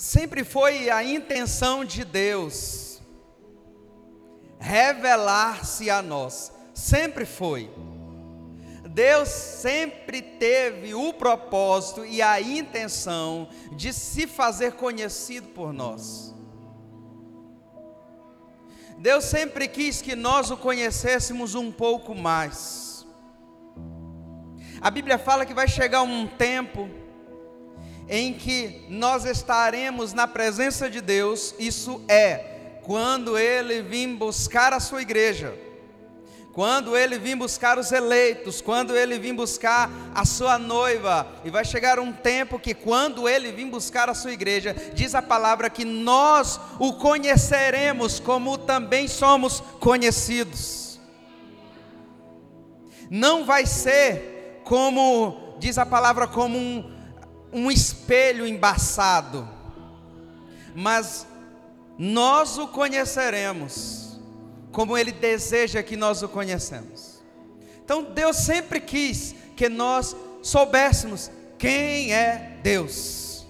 sempre foi a intenção de Deus revelar-se a nós, sempre foi. Deus sempre teve o propósito e a intenção de se fazer conhecido por nós. Deus sempre quis que nós o conhecêssemos um pouco mais. A Bíblia fala que vai chegar um tempo em que nós estaremos na presença de Deus, isso é, quando Ele vir buscar a sua igreja quando ele vir buscar os eleitos, quando ele vir buscar a sua noiva, e vai chegar um tempo que, quando ele vir buscar a sua igreja, diz a palavra que nós o conheceremos como também somos conhecidos. Não vai ser como, diz a palavra, como um, um espelho embaçado, mas nós o conheceremos como Ele deseja que nós o conhecemos. Então Deus sempre quis que nós soubéssemos quem é Deus.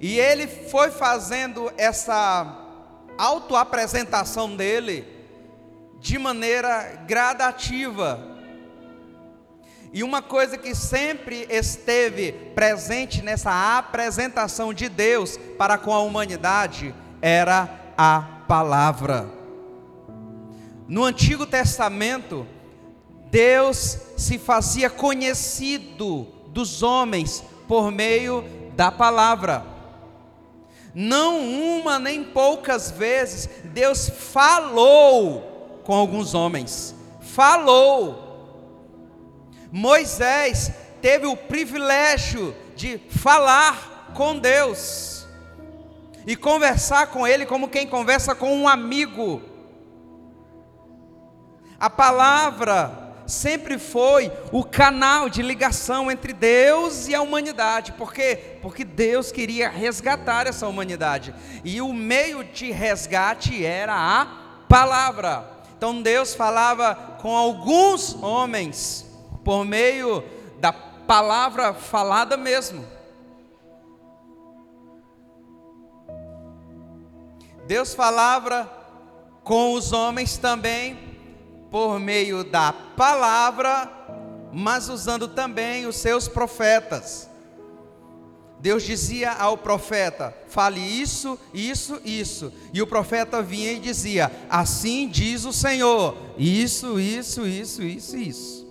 E Ele foi fazendo essa autoapresentação dele de maneira gradativa. E uma coisa que sempre esteve presente nessa apresentação de Deus para com a humanidade era a palavra. No Antigo Testamento, Deus se fazia conhecido dos homens por meio da palavra. Não uma nem poucas vezes Deus falou com alguns homens. Falou. Moisés teve o privilégio de falar com Deus e conversar com Ele como quem conversa com um amigo. A palavra sempre foi o canal de ligação entre Deus e a humanidade. Por quê? Porque Deus queria resgatar essa humanidade. E o meio de resgate era a palavra. Então Deus falava com alguns homens por meio da palavra falada mesmo. Deus falava com os homens também por meio da palavra, mas usando também os seus profetas. Deus dizia ao profeta: fale isso, isso, isso. E o profeta vinha e dizia: assim diz o Senhor, isso, isso, isso, isso, isso.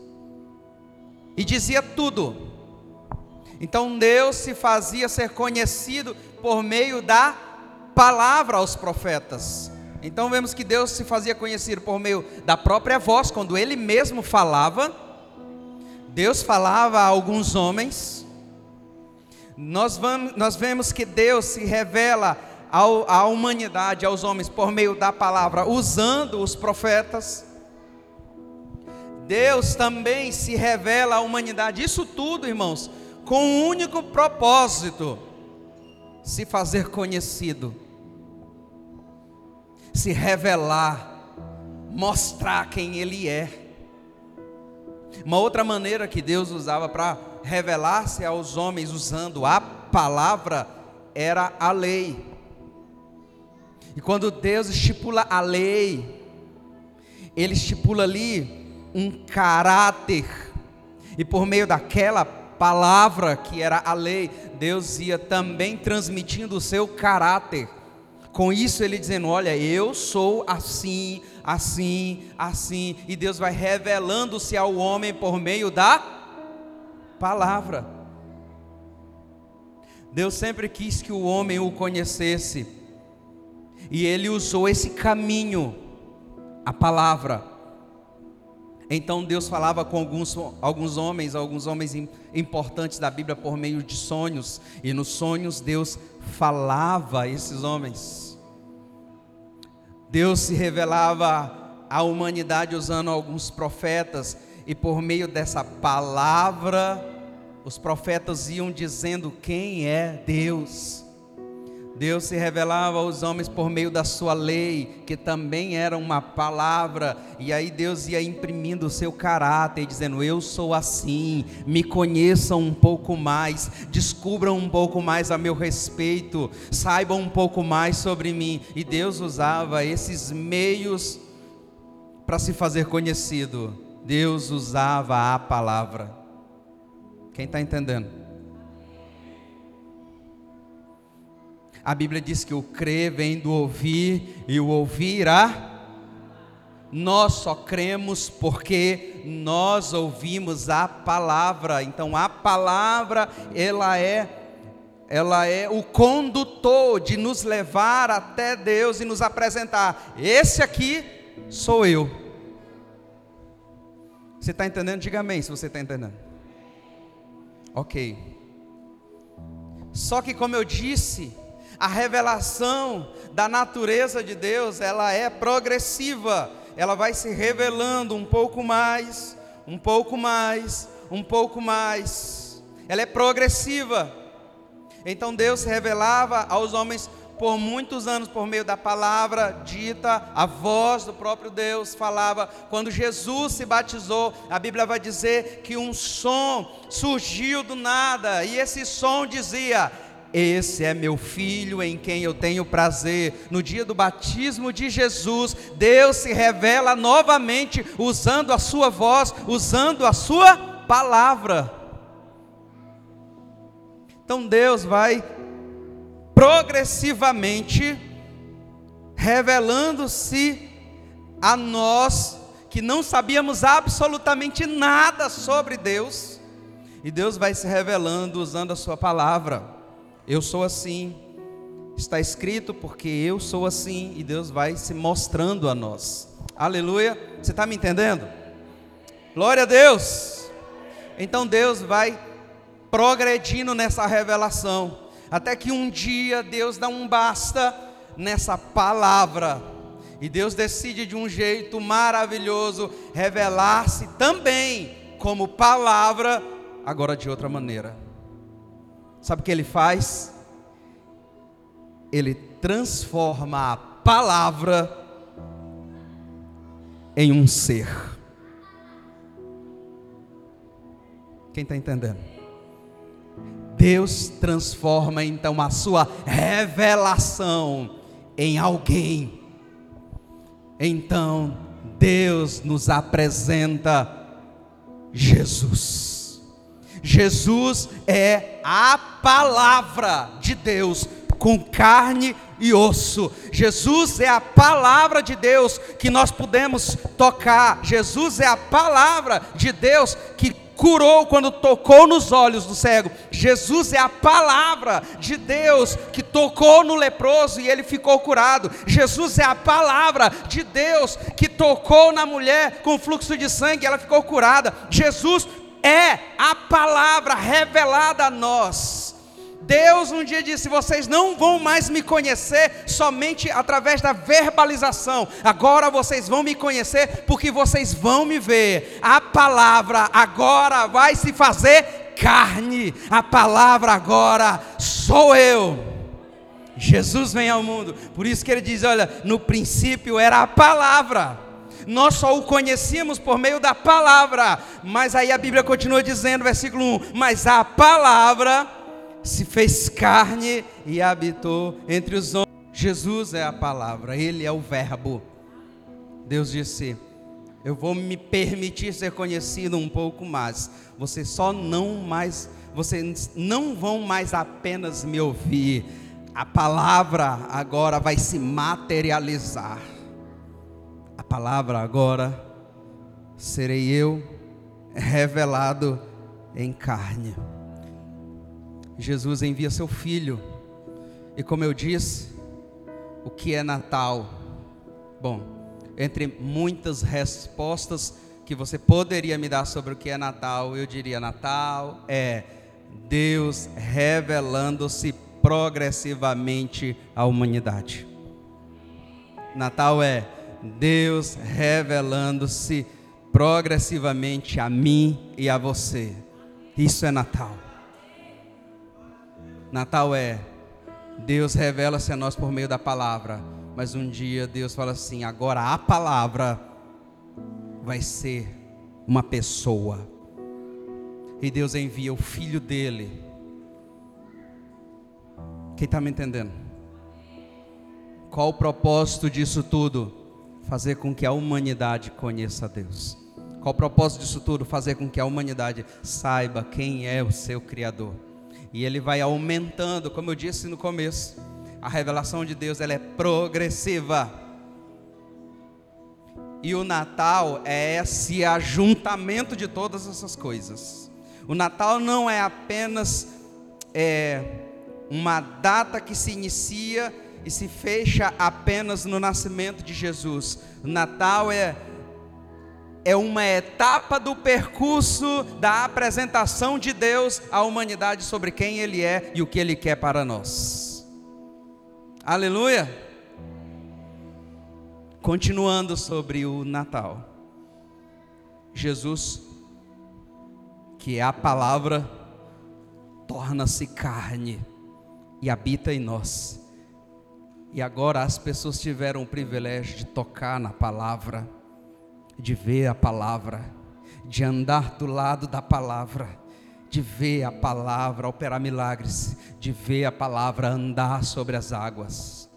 E dizia tudo. Então Deus se fazia ser conhecido por meio da palavra aos profetas. Então vemos que Deus se fazia conhecer por meio da própria voz, quando ele mesmo falava. Deus falava a alguns homens. Nós, vamos, nós vemos que Deus se revela ao, à humanidade, aos homens, por meio da palavra, usando os profetas. Deus também se revela à humanidade, isso tudo, irmãos, com um único propósito: se fazer conhecido se revelar, mostrar quem Ele é. Uma outra maneira que Deus usava para revelar-se aos homens usando a palavra era a lei. E quando Deus estipula a lei, Ele estipula ali um caráter, e por meio daquela palavra que era a lei, Deus ia também transmitindo o seu caráter com isso ele dizendo: Olha, eu sou assim, assim, assim, e Deus vai revelando-se ao homem por meio da palavra. Deus sempre quis que o homem o conhecesse, e ele usou esse caminho, a palavra. Então Deus falava com alguns, alguns homens, alguns homens importantes da Bíblia por meio de sonhos, e nos sonhos Deus falava a esses homens. Deus se revelava à humanidade usando alguns profetas, e por meio dessa palavra, os profetas iam dizendo quem é Deus. Deus se revelava aos homens por meio da sua lei, que também era uma palavra, e aí Deus ia imprimindo o seu caráter, dizendo: Eu sou assim, me conheçam um pouco mais, descubram um pouco mais a meu respeito, saibam um pouco mais sobre mim. E Deus usava esses meios para se fazer conhecido. Deus usava a palavra. Quem está entendendo? A Bíblia diz que o crer vem do ouvir e o ouvir a. Nós só cremos porque nós ouvimos a palavra. Então a palavra ela é ela é o condutor de nos levar até Deus e nos apresentar. Esse aqui sou eu. Você está entendendo? Diga amém se você está entendendo. Ok. Só que, como eu disse, a revelação da natureza de Deus, ela é progressiva. Ela vai se revelando um pouco mais, um pouco mais, um pouco mais. Ela é progressiva. Então Deus revelava aos homens por muitos anos por meio da palavra dita, a voz do próprio Deus falava. Quando Jesus se batizou, a Bíblia vai dizer que um som surgiu do nada, e esse som dizia: esse é meu filho em quem eu tenho prazer. No dia do batismo de Jesus, Deus se revela novamente usando a sua voz, usando a sua palavra. Então Deus vai progressivamente revelando-se a nós que não sabíamos absolutamente nada sobre Deus, e Deus vai se revelando usando a sua palavra. Eu sou assim. Está escrito porque eu sou assim e Deus vai se mostrando a nós. Aleluia. Você está me entendendo? Glória a Deus. Então Deus vai progredindo nessa revelação, até que um dia Deus dá um basta nessa palavra. E Deus decide de um jeito maravilhoso revelar-se também como palavra, agora de outra maneira. Sabe o que ele faz? Ele transforma a palavra em um ser. Quem está entendendo? Deus transforma então a sua revelação em alguém. Então, Deus nos apresenta Jesus. Jesus é a palavra de Deus com carne e osso. Jesus é a palavra de Deus que nós podemos tocar. Jesus é a palavra de Deus que curou quando tocou nos olhos do cego. Jesus é a palavra de Deus que tocou no leproso e ele ficou curado. Jesus é a palavra de Deus que tocou na mulher com fluxo de sangue e ela ficou curada. Jesus é a palavra revelada a nós. Deus um dia disse: Vocês não vão mais me conhecer somente através da verbalização, agora vocês vão me conhecer porque vocês vão me ver. A palavra agora vai se fazer carne, a palavra agora sou eu. Jesus vem ao mundo, por isso que ele diz: Olha, no princípio era a palavra nós só o conhecíamos por meio da palavra. Mas aí a Bíblia continua dizendo, versículo 1: Mas a palavra se fez carne e habitou entre os homens. Jesus é a palavra, Ele é o Verbo. Deus disse: Eu vou me permitir ser conhecido um pouco mais. Vocês só não mais, vocês não vão mais apenas me ouvir. A palavra agora vai se materializar palavra agora serei eu revelado em carne. Jesus envia seu filho. E como eu disse, o que é Natal? Bom, entre muitas respostas que você poderia me dar sobre o que é Natal, eu diria: Natal é Deus revelando-se progressivamente à humanidade. Natal é Deus revelando-se progressivamente a mim e a você. Isso é Natal. Natal é Deus revela-se a nós por meio da palavra, mas um dia Deus fala assim: agora a palavra vai ser uma pessoa. E Deus envia o filho dele. Quem está me entendendo? Qual o propósito disso tudo? Fazer com que a humanidade conheça Deus. Qual o propósito disso tudo? Fazer com que a humanidade saiba quem é o seu Criador. E ele vai aumentando, como eu disse no começo, a revelação de Deus ela é progressiva. E o Natal é esse ajuntamento de todas essas coisas. O Natal não é apenas é, uma data que se inicia e se fecha apenas no nascimento de Jesus. Natal é é uma etapa do percurso da apresentação de Deus à humanidade sobre quem Ele é e o que Ele quer para nós. Aleluia! Continuando sobre o Natal, Jesus, que é a palavra, torna-se carne e habita em nós. E agora as pessoas tiveram o privilégio de tocar na palavra de ver a palavra, de andar do lado da palavra, de ver a palavra operar milagres, de ver a palavra andar sobre as águas.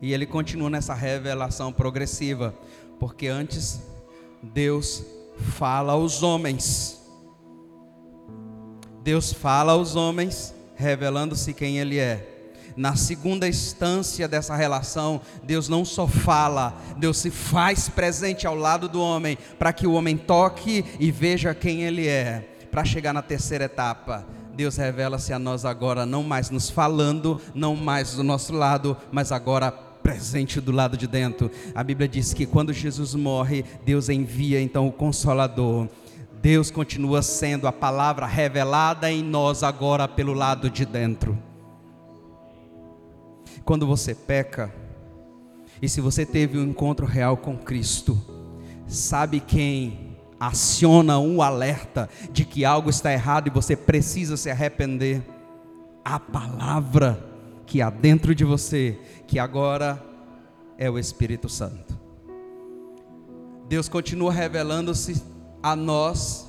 E ele continua nessa revelação progressiva, porque antes Deus fala aos homens. Deus fala aos homens, revelando-se quem Ele é na segunda instância dessa relação, Deus não só fala, Deus se faz presente ao lado do homem, para que o homem toque e veja quem ele é. Para chegar na terceira etapa, Deus revela-se a nós agora, não mais nos falando, não mais do nosso lado, mas agora presente do lado de dentro. A Bíblia diz que quando Jesus morre, Deus envia então o Consolador. Deus continua sendo a palavra revelada em nós agora pelo lado de dentro. Quando você peca, e se você teve um encontro real com Cristo, sabe quem aciona um alerta de que algo está errado e você precisa se arrepender? A palavra que há dentro de você, que agora é o Espírito Santo. Deus continua revelando-se a nós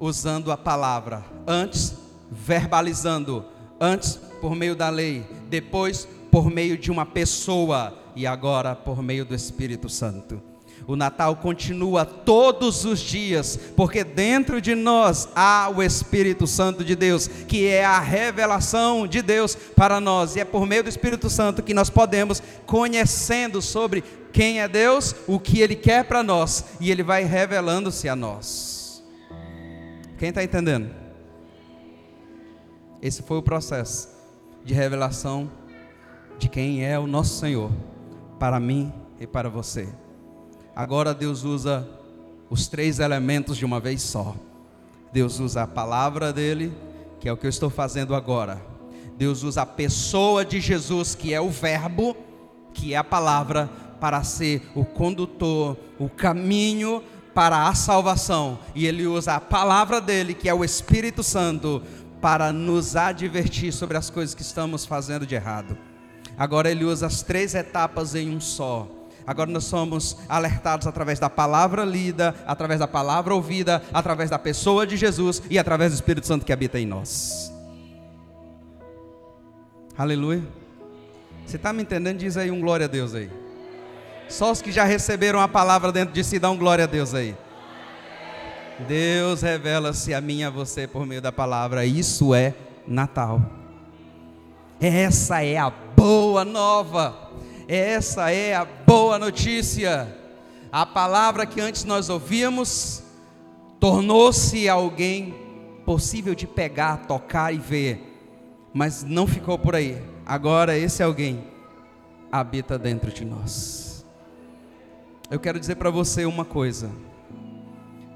usando a palavra, antes verbalizando, antes por meio da lei, depois por meio de uma pessoa e agora por meio do Espírito Santo. O Natal continua todos os dias, porque dentro de nós há o Espírito Santo de Deus, que é a revelação de Deus para nós, e é por meio do Espírito Santo que nós podemos, conhecendo sobre quem é Deus, o que Ele quer para nós, e Ele vai revelando-se a nós. Quem está entendendo? Esse foi o processo de revelação de quem é o nosso Senhor para mim e para você. Agora Deus usa os três elementos de uma vez só. Deus usa a palavra dele, que é o que eu estou fazendo agora. Deus usa a pessoa de Jesus, que é o Verbo, que é a palavra, para ser o condutor, o caminho para a salvação. E ele usa a palavra dele, que é o Espírito Santo, para nos advertir sobre as coisas que estamos fazendo de errado. Agora ele usa as três etapas em um só. Agora nós somos alertados através da palavra lida, através da palavra ouvida, através da pessoa de Jesus e através do Espírito Santo que habita em nós. Aleluia. Você está me entendendo? Diz aí um glória a Deus aí. Só os que já receberam a palavra dentro de si, dão um glória a Deus aí. Deus revela-se a mim e a você por meio da palavra. Isso é Natal. Essa é a boa nova. Essa é a boa notícia. A palavra que antes nós ouvíamos tornou-se alguém possível de pegar, tocar e ver. Mas não ficou por aí. Agora esse alguém habita dentro de nós. Eu quero dizer para você uma coisa.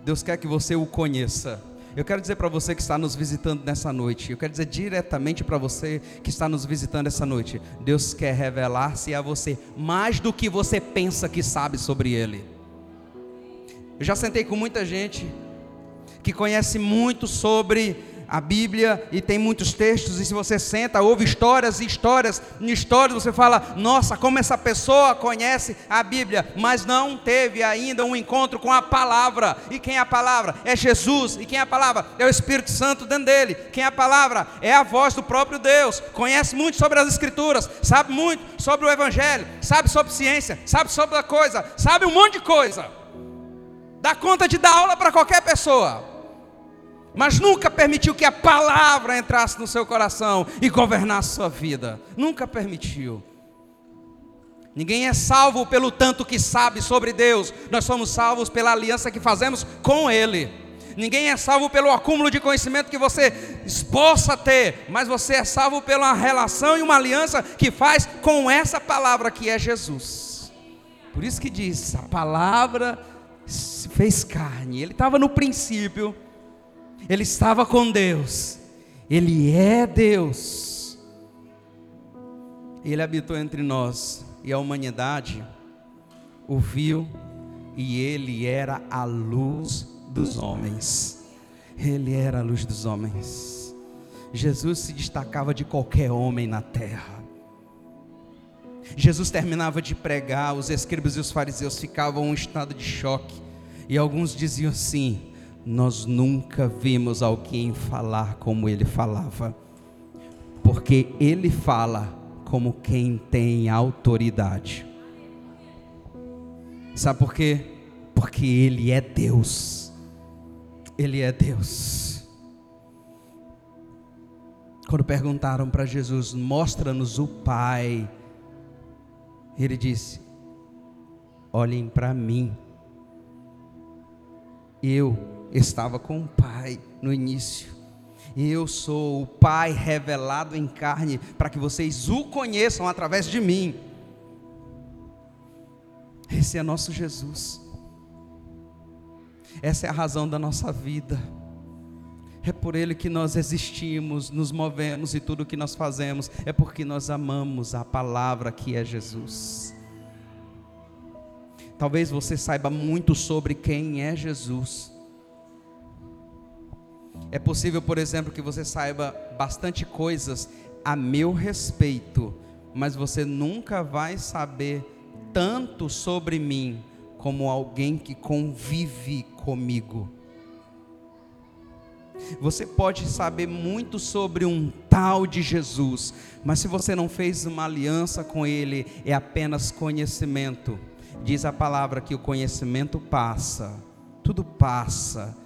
Deus quer que você o conheça. Eu quero dizer para você que está nos visitando nessa noite, eu quero dizer diretamente para você que está nos visitando essa noite: Deus quer revelar-se a você mais do que você pensa que sabe sobre Ele. Eu já sentei com muita gente que conhece muito sobre a Bíblia e tem muitos textos, e se você senta, ouve histórias e histórias e histórias, você fala: nossa, como essa pessoa conhece a Bíblia, mas não teve ainda um encontro com a palavra. E quem é a palavra? É Jesus. E quem é a palavra? É o Espírito Santo dentro dele. Quem é a palavra? É a voz do próprio Deus. Conhece muito sobre as Escrituras, sabe muito sobre o Evangelho, sabe sobre ciência, sabe sobre a coisa, sabe um monte de coisa. Dá conta de dar aula para qualquer pessoa mas nunca permitiu que a palavra entrasse no seu coração e governasse sua vida. Nunca permitiu. Ninguém é salvo pelo tanto que sabe sobre Deus, nós somos salvos pela aliança que fazemos com Ele. Ninguém é salvo pelo acúmulo de conhecimento que você possa ter, mas você é salvo pela relação e uma aliança que faz com essa palavra que é Jesus. Por isso que diz: a palavra fez carne. Ele estava no princípio ele estava com Deus, Ele é Deus, Ele habitou entre nós e a humanidade o viu e Ele era a luz dos homens. Ele era a luz dos homens. Jesus se destacava de qualquer homem na terra. Jesus terminava de pregar, os escribas e os fariseus ficavam em um estado de choque, e alguns diziam assim: nós nunca vimos alguém falar como ele falava, porque ele fala como quem tem autoridade. Sabe por quê? Porque ele é Deus. Ele é Deus. Quando perguntaram para Jesus, mostra-nos o Pai, ele disse: olhem para mim, eu estava com o Pai no início. Eu sou o Pai revelado em carne, para que vocês o conheçam através de mim. Esse é nosso Jesus. Essa é a razão da nossa vida. É por Ele que nós existimos, nos movemos e tudo o que nós fazemos é porque nós amamos a palavra que é Jesus. Talvez você saiba muito sobre quem é Jesus é possível, por exemplo, que você saiba bastante coisas a meu respeito, mas você nunca vai saber tanto sobre mim como alguém que convive comigo. Você pode saber muito sobre um tal de Jesus, mas se você não fez uma aliança com ele, é apenas conhecimento. Diz a palavra que o conhecimento passa, tudo passa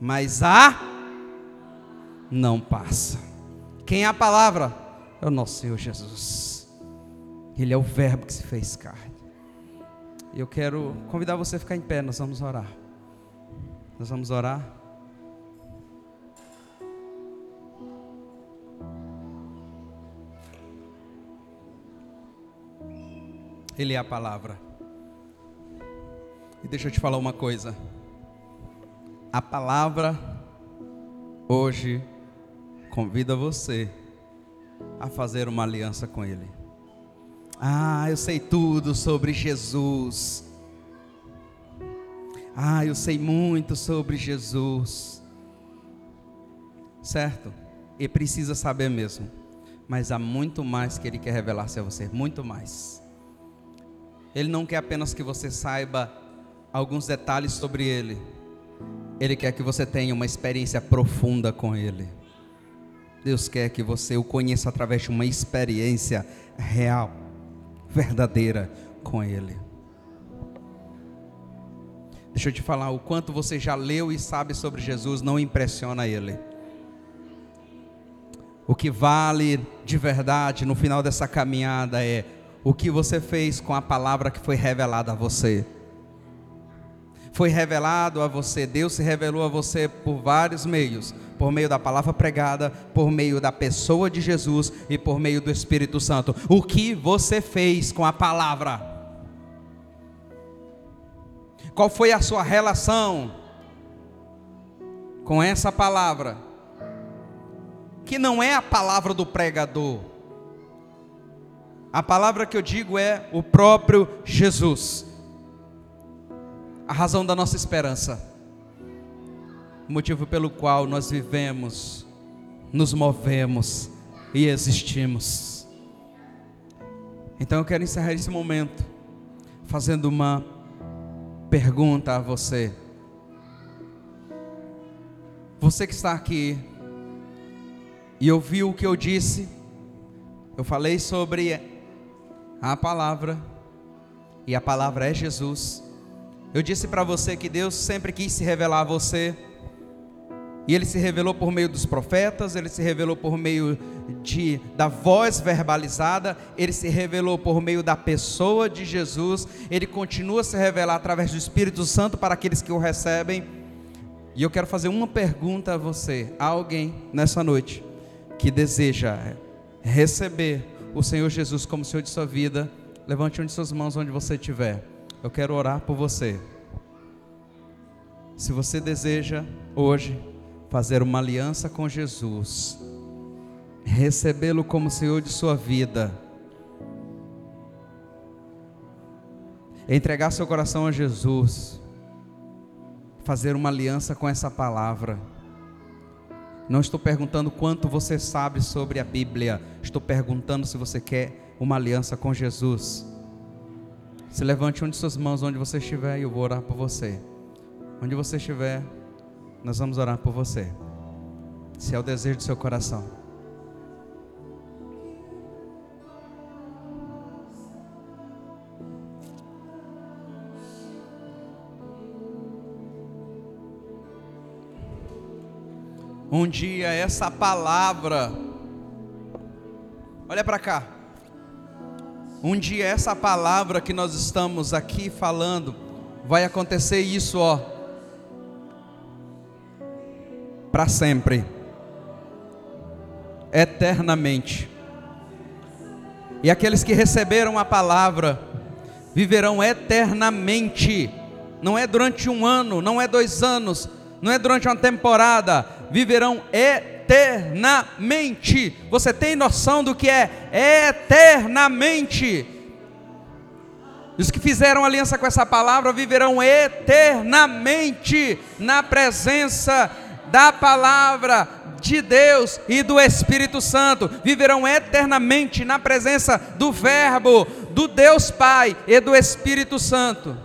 mas a não passa. Quem é a palavra? É o nosso Senhor Jesus. Ele é o Verbo que se fez carne. Eu quero convidar você a ficar em pé, nós vamos orar. Nós vamos orar. Ele é a palavra. E deixa eu te falar uma coisa a palavra hoje convida você a fazer uma aliança com Ele. Ah, eu sei tudo sobre Jesus. Ah, eu sei muito sobre Jesus. Certo? E precisa saber mesmo. Mas há muito mais que Ele quer revelar-se a você. Muito mais. Ele não quer apenas que você saiba alguns detalhes sobre Ele ele quer que você tenha uma experiência profunda com Ele. Deus quer que você o conheça através de uma experiência real, verdadeira com Ele. Deixa eu te falar, o quanto você já leu e sabe sobre Jesus não impressiona Ele. O que vale de verdade no final dessa caminhada é o que você fez com a palavra que foi revelada a você foi revelado a você, Deus se revelou a você por vários meios, por meio da palavra pregada, por meio da pessoa de Jesus e por meio do Espírito Santo. O que você fez com a palavra? Qual foi a sua relação com essa palavra? Que não é a palavra do pregador. A palavra que eu digo é o próprio Jesus a razão da nossa esperança. o motivo pelo qual nós vivemos, nos movemos e existimos. Então eu quero encerrar esse momento fazendo uma pergunta a você. Você que está aqui e ouviu o que eu disse, eu falei sobre a palavra, e a palavra é Jesus. Eu disse para você que Deus sempre quis se revelar a você, e ele se revelou por meio dos profetas, ele se revelou por meio de, da voz verbalizada, ele se revelou por meio da pessoa de Jesus, ele continua a se revelar através do Espírito Santo para aqueles que o recebem. E eu quero fazer uma pergunta a você, a alguém nessa noite que deseja receber o Senhor Jesus como Senhor de sua vida, levante uma de suas mãos onde você estiver. Eu quero orar por você. Se você deseja hoje fazer uma aliança com Jesus, recebê-lo como Senhor de sua vida, entregar seu coração a Jesus, fazer uma aliança com essa palavra. Não estou perguntando quanto você sabe sobre a Bíblia, estou perguntando se você quer uma aliança com Jesus. Se levante uma de suas mãos onde você estiver e eu vou orar por você. Onde você estiver, nós vamos orar por você. Se é o desejo do seu coração. Um dia essa palavra, olha para cá. Um dia essa palavra que nós estamos aqui falando, vai acontecer isso, ó, para sempre, eternamente. E aqueles que receberam a palavra viverão eternamente. Não é durante um ano, não é dois anos, não é durante uma temporada, viverão eternamente. Você tem noção do que é eternamente? Os que fizeram aliança com essa palavra viverão eternamente na presença da palavra de Deus e do Espírito Santo, viverão eternamente na presença do Verbo, do Deus Pai e do Espírito Santo.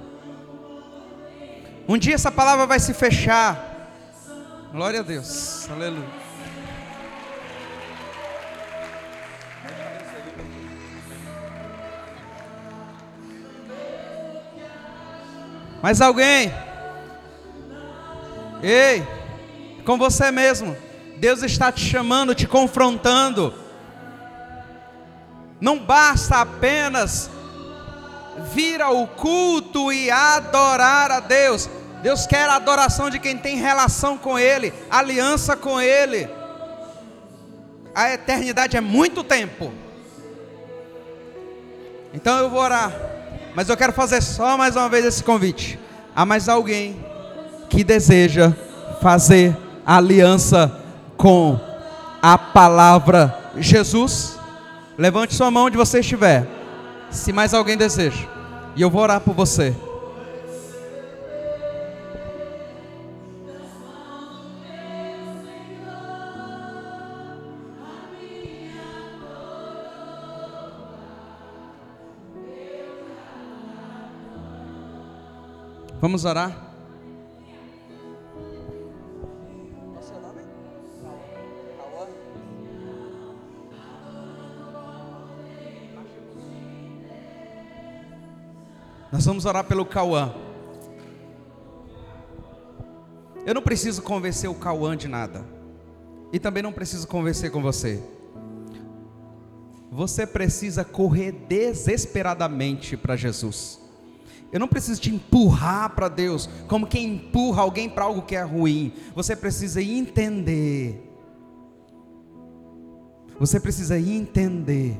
Um dia essa palavra vai se fechar. Glória a Deus. Aleluia. Mais alguém? Ei, com você mesmo. Deus está te chamando, te confrontando. Não basta apenas vir ao culto e adorar a Deus. Deus quer a adoração de quem tem relação com Ele, aliança com Ele. A eternidade é muito tempo. Então eu vou orar. Mas eu quero fazer só mais uma vez esse convite. Há mais alguém que deseja fazer aliança com a palavra Jesus? Levante sua mão onde você estiver. Se mais alguém deseja. E eu vou orar por você. Vamos orar? Nós vamos orar pelo Cauã. Eu não preciso convencer o Cauã de nada. E também não preciso convencer com você. Você precisa correr desesperadamente para Jesus. Eu não preciso te empurrar para Deus, como quem empurra alguém para algo que é ruim. Você precisa entender. Você precisa entender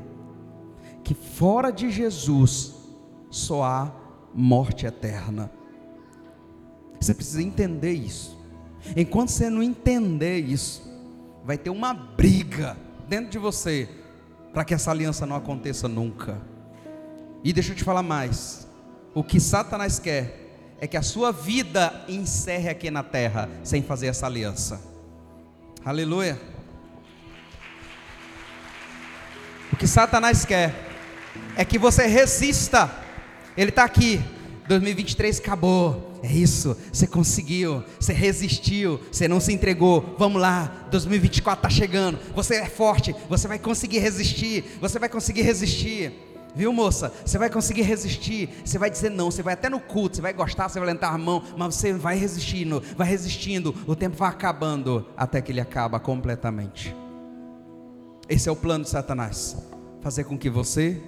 que fora de Jesus só há morte eterna. Você precisa entender isso. Enquanto você não entender isso, vai ter uma briga dentro de você para que essa aliança não aconteça nunca. E deixa eu te falar mais. O que Satanás quer é que a sua vida encerre aqui na terra sem fazer essa aliança. Aleluia. O que Satanás quer é que você resista. Ele está aqui. 2023 acabou. É isso. Você conseguiu. Você resistiu. Você não se entregou. Vamos lá. 2024 está chegando. Você é forte. Você vai conseguir resistir. Você vai conseguir resistir. Viu, moça? Você vai conseguir resistir. Você vai dizer não. Você vai até no culto. Você vai gostar. Você vai levantar a mão. Mas você vai resistindo. Vai resistindo. O tempo vai acabando. Até que ele acaba completamente. Esse é o plano de Satanás: fazer com que você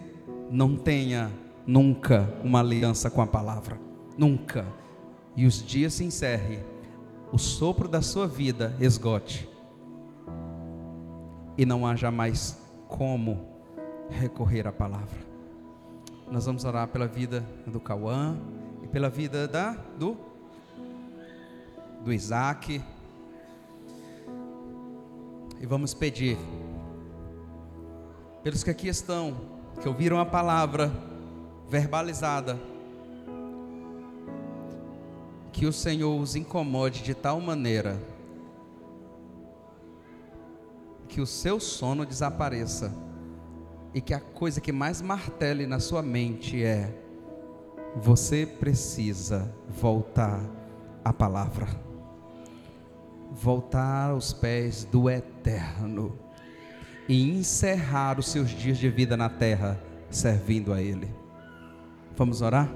não tenha nunca uma aliança com a palavra. Nunca. E os dias se encerrem. O sopro da sua vida esgote. E não haja mais como recorrer à palavra. Nós vamos orar pela vida do Cauã e pela vida da do do Isaac. E vamos pedir pelos que aqui estão, que ouviram a palavra verbalizada, que o Senhor os incomode de tal maneira que o seu sono desapareça e que a coisa que mais martele na sua mente é: você precisa voltar à palavra, voltar aos pés do eterno e encerrar os seus dias de vida na terra servindo a Ele. Vamos orar?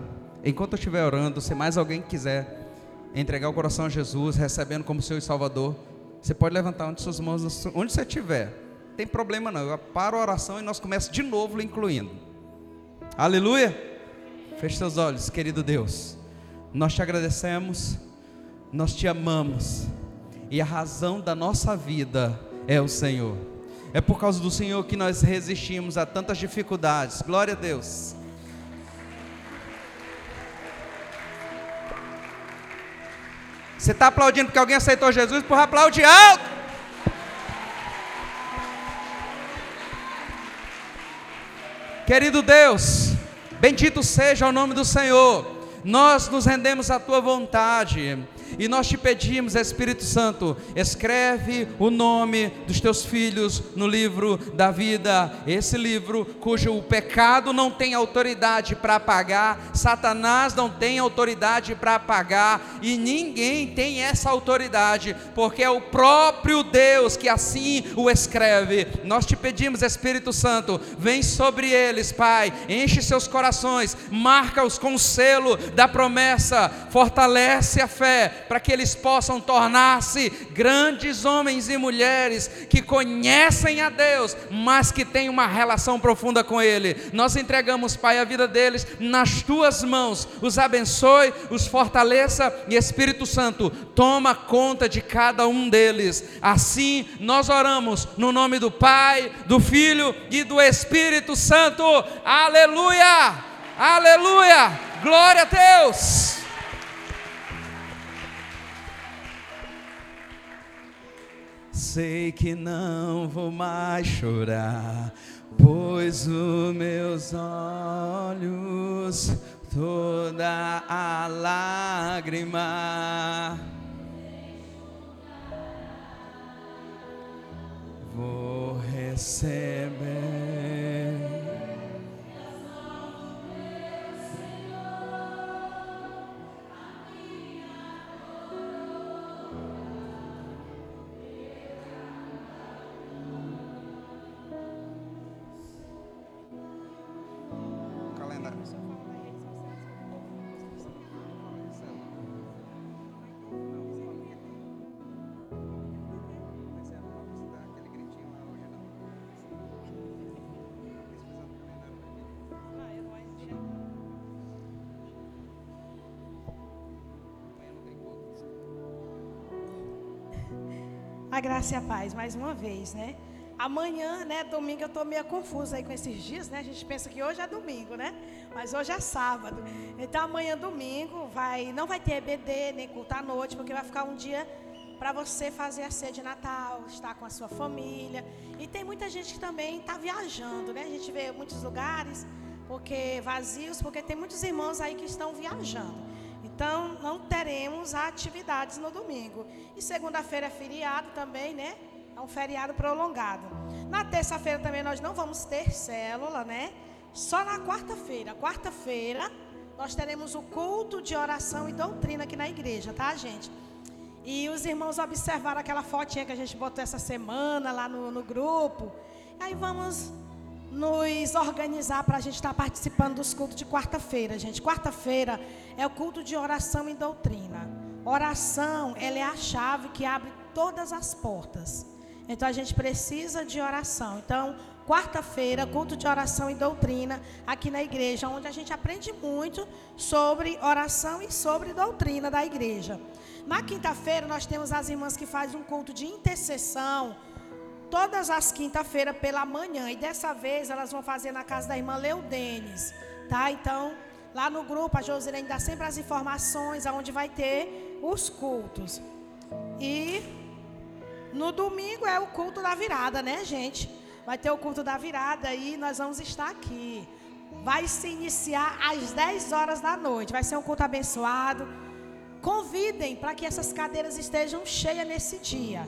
Enquanto eu estiver orando, se mais alguém quiser entregar o coração a Jesus, recebendo como seu Salvador, você pode levantar onde suas mãos, onde você estiver. Tem problema não. Eu paro a oração e nós começamos de novo incluindo. Aleluia. Feche seus olhos, querido Deus. Nós te agradecemos, nós te amamos. E a razão da nossa vida é o Senhor. É por causa do Senhor que nós resistimos a tantas dificuldades. Glória a Deus. Você está aplaudindo porque alguém aceitou Jesus? Por aplaude alto. Querido Deus, bendito seja o nome do Senhor. Nós nos rendemos à tua vontade. E nós te pedimos, Espírito Santo, escreve o nome dos teus filhos no livro da vida, esse livro cujo pecado não tem autoridade para apagar, Satanás não tem autoridade para apagar, e ninguém tem essa autoridade, porque é o próprio Deus que assim o escreve. Nós te pedimos, Espírito Santo, vem sobre eles, Pai, enche seus corações, marca-os com o selo da promessa, fortalece a fé para que eles possam tornar-se grandes homens e mulheres que conhecem a Deus, mas que têm uma relação profunda com Ele. Nós entregamos, Pai, a vida deles nas tuas mãos. Os abençoe, os fortaleça e Espírito Santo, toma conta de cada um deles. Assim nós oramos no nome do Pai, do Filho e do Espírito Santo. Aleluia! Aleluia! Glória a Deus! Sei que não vou mais chorar, pois os meus olhos toda a lágrima vou receber. A graça e a paz, mais uma vez, né? Amanhã, né, domingo, eu estou meio confusa aí com esses dias, né? A gente pensa que hoje é domingo, né? Mas hoje é sábado. Então amanhã, domingo, vai, não vai ter EBD, nem culto à noite, porque vai ficar um dia para você fazer a ceia de Natal, estar com a sua família. E tem muita gente que também está viajando, né? A gente vê muitos lugares porque vazios, porque tem muitos irmãos aí que estão viajando. Então, não teremos atividades no domingo. E segunda-feira é feriado também, né? É um feriado prolongado. Na terça-feira também nós não vamos ter célula, né? Só na quarta-feira. Quarta-feira nós teremos o culto de oração e doutrina aqui na igreja, tá, gente? E os irmãos observaram aquela fotinha que a gente botou essa semana lá no, no grupo. Aí vamos nos organizar para a gente estar tá participando dos cultos de quarta-feira, gente. Quarta-feira é o culto de oração e doutrina. Oração, ela é a chave que abre todas as portas. Então a gente precisa de oração. Então, quarta-feira, culto de oração e doutrina aqui na igreja, onde a gente aprende muito sobre oração e sobre doutrina da igreja. Na quinta-feira, nós temos as irmãs que fazem um culto de intercessão todas as quinta-feiras pela manhã. E dessa vez elas vão fazer na casa da irmã Leudenes, tá? Então, lá no grupo, a Josilene dá sempre as informações aonde vai ter os cultos. E no domingo é o culto da virada, né, gente? Vai ter o culto da virada e nós vamos estar aqui. Vai se iniciar às 10 horas da noite. Vai ser um culto abençoado. Convidem para que essas cadeiras estejam cheias nesse dia.